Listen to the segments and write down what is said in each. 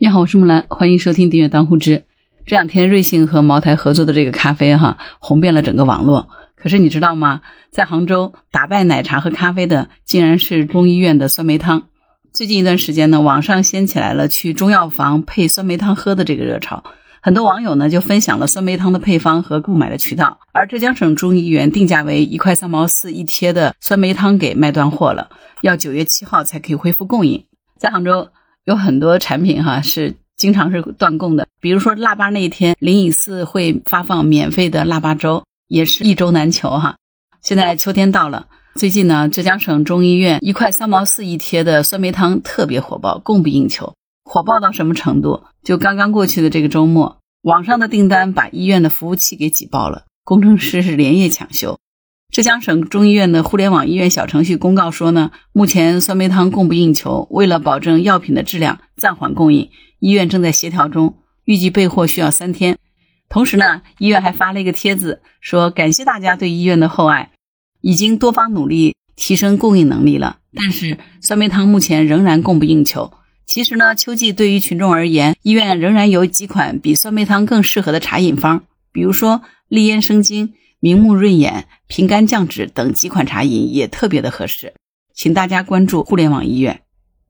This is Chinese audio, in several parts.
你好，我是木兰，欢迎收听订阅当户知。这两天瑞幸和茅台合作的这个咖啡哈，红遍了整个网络。可是你知道吗？在杭州打败奶茶和咖啡的，竟然是中医院的酸梅汤。最近一段时间呢，网上掀起来了去中药房配酸梅汤喝的这个热潮，很多网友呢就分享了酸梅汤的配方和购买的渠道。而浙江省中医院定价为一块三毛四一贴的酸梅汤给卖断货了，要九月七号才可以恢复供应。在杭州。有很多产品哈是经常是断供的，比如说腊八那一天，灵隐寺会发放免费的腊八粥，也是一粥难求哈。现在秋天到了，最近呢，浙江省中医院一块三毛四一贴的酸梅汤特别火爆，供不应求。火爆到什么程度？就刚刚过去的这个周末，网上的订单把医院的服务器给挤爆了，工程师是连夜抢修。浙江省中医院的互联网医院小程序公告说呢，目前酸梅汤供不应求，为了保证药品的质量，暂缓供应。医院正在协调中，预计备货需要三天。同时呢，医院还发了一个帖子，说感谢大家对医院的厚爱，已经多方努力提升供应能力了。但是酸梅汤目前仍然供不应求。其实呢，秋季对于群众而言，医院仍然有几款比酸梅汤更适合的茶饮方，比如说利咽生津。明目润眼、平肝降脂等几款茶饮也特别的合适，请大家关注互联网医院。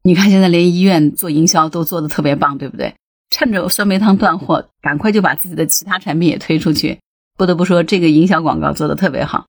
你看现在连医院做营销都做的特别棒，对不对？趁着酸梅汤断货，赶快就把自己的其他产品也推出去。不得不说，这个营销广告做的特别好。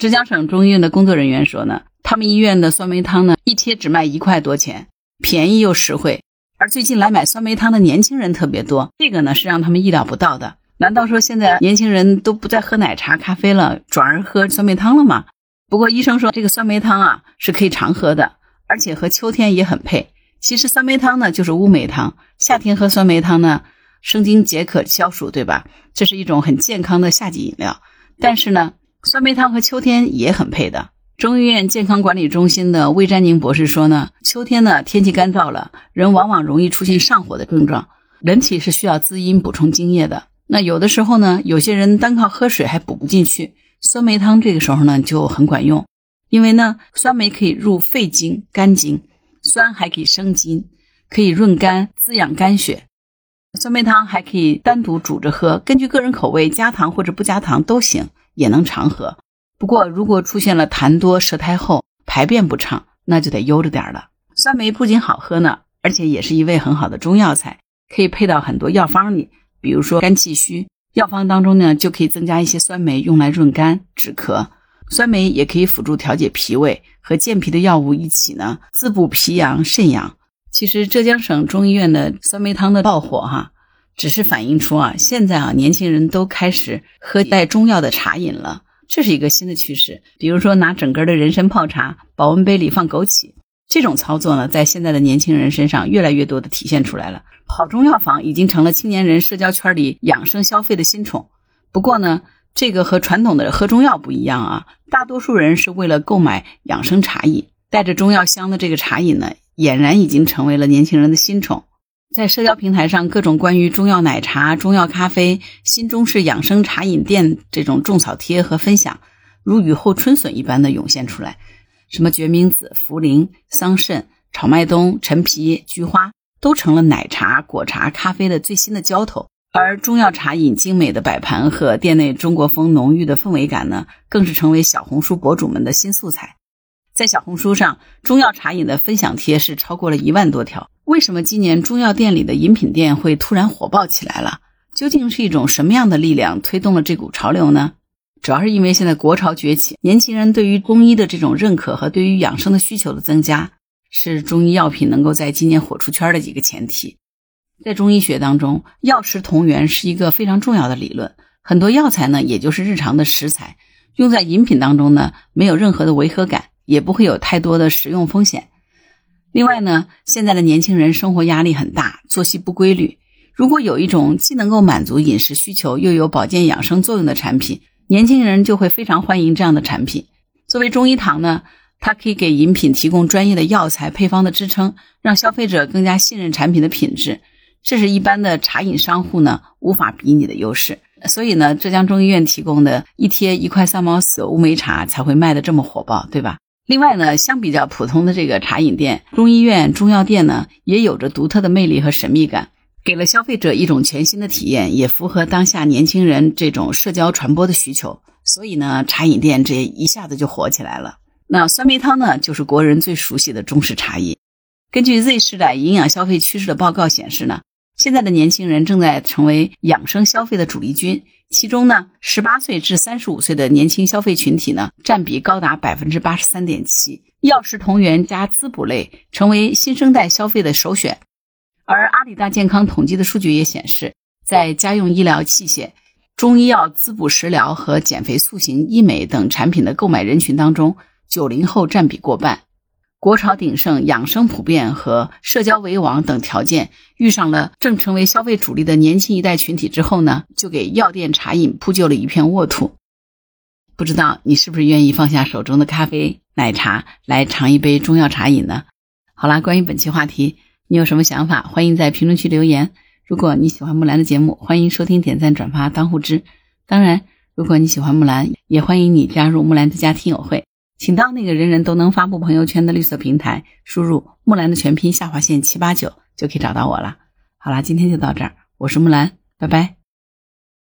浙江省中医院的工作人员说呢，他们医院的酸梅汤呢一贴只卖一块多钱，便宜又实惠。而最近来买酸梅汤的年轻人特别多，这个呢是让他们意料不到的。难道说现在年轻人都不再喝奶茶、咖啡了，转而喝酸梅汤了吗？不过医生说这个酸梅汤啊是可以常喝的，而且和秋天也很配。其实酸梅汤呢就是乌梅汤，夏天喝酸梅汤呢生津解渴消暑，对吧？这是一种很健康的夏季饮料。但是呢，酸梅汤和秋天也很配的。中医院健康管理中心的魏占宁博士说呢，秋天呢天气干燥了，人往往容易出现上火的症状，人体是需要滋阴补充津液的。那有的时候呢，有些人单靠喝水还补不进去，酸梅汤这个时候呢就很管用，因为呢酸梅可以入肺经、肝经，酸还可以生津，可以润肝滋养肝血。酸梅汤还可以单独煮着喝，根据个人口味加糖或者不加糖都行，也能常喝。不过如果出现了痰多、舌苔厚、排便不畅，那就得悠着点了。酸梅不仅好喝呢，而且也是一味很好的中药材，可以配到很多药方里。比如说肝气虚，药方当中呢就可以增加一些酸梅，用来润肝止咳。酸梅也可以辅助调节脾胃，和健脾的药物一起呢，滋补脾阳、肾阳。其实浙江省中医院的酸梅汤的爆火哈，只是反映出啊，现在啊年轻人都开始喝带中药的茶饮了，这是一个新的趋势。比如说拿整根的人参泡茶，保温杯里放枸杞。这种操作呢，在现在的年轻人身上越来越多的体现出来了。跑中药房已经成了青年人社交圈里养生消费的新宠。不过呢，这个和传统的喝中药不一样啊，大多数人是为了购买养生茶饮，带着中药香的这个茶饮呢，俨然已经成为了年轻人的新宠。在社交平台上，各种关于中药奶茶、中药咖啡、新中式养生茶饮店这种种草贴和分享，如雨后春笋一般的涌现出来。什么决明子、茯苓、桑葚、炒麦冬、陈皮、菊花，都成了奶茶、果茶、咖啡的最新的浇头。而中药茶饮精美的摆盘和店内中国风浓郁的氛围感呢，更是成为小红书博主们的新素材。在小红书上，中药茶饮的分享贴是超过了一万多条。为什么今年中药店里的饮品店会突然火爆起来了？究竟是一种什么样的力量推动了这股潮流呢？主要是因为现在国潮崛起，年轻人对于中医的这种认可和对于养生的需求的增加，是中医药品能够在今年火出圈的几个前提。在中医学当中，药食同源是一个非常重要的理论。很多药材呢，也就是日常的食材，用在饮品当中呢，没有任何的违和感，也不会有太多的食用风险。另外呢，现在的年轻人生活压力很大，作息不规律，如果有一种既能够满足饮食需求，又有保健养生作用的产品。年轻人就会非常欢迎这样的产品。作为中医堂呢，它可以给饮品提供专业的药材配方的支撑，让消费者更加信任产品的品质。这是一般的茶饮商户呢无法比拟的优势。所以呢，浙江中医院提供的一贴一块三毛四乌梅茶才会卖的这么火爆，对吧？另外呢，相比较普通的这个茶饮店，中医院中药店呢也有着独特的魅力和神秘感。给了消费者一种全新的体验，也符合当下年轻人这种社交传播的需求。所以呢，茶饮店这一下子就火起来了。那酸梅汤呢，就是国人最熟悉的中式茶饮。根据 Z 时代营养消费趋势的报告显示呢，现在的年轻人正在成为养生消费的主力军。其中呢，十八岁至三十五岁的年轻消费群体呢，占比高达百分之八十三点七。药食同源加滋补类成为新生代消费的首选。而阿里大健康统计的数据也显示，在家用医疗器械、中医药滋补食疗和减肥塑形医美等产品的购买人群当中，九零后占比过半。国潮鼎盛、养生普遍和社交为王等条件遇上了正成为消费主力的年轻一代群体之后呢，就给药店茶饮铺就了一片沃土。不知道你是不是愿意放下手中的咖啡、奶茶，来尝一杯中药茶饮呢？好啦，关于本期话题，你有什么想法？欢迎在评论区留言。如果你喜欢木兰的节目，欢迎收听、点赞、转发、当护知。当然，如果你喜欢木兰，也欢迎你加入木兰之家听友会。请到那个人人都能发布朋友圈的绿色平台，输入“木兰”的全拼下划线七八九，就可以找到我了。好啦，今天就到这儿，我是木兰，拜拜。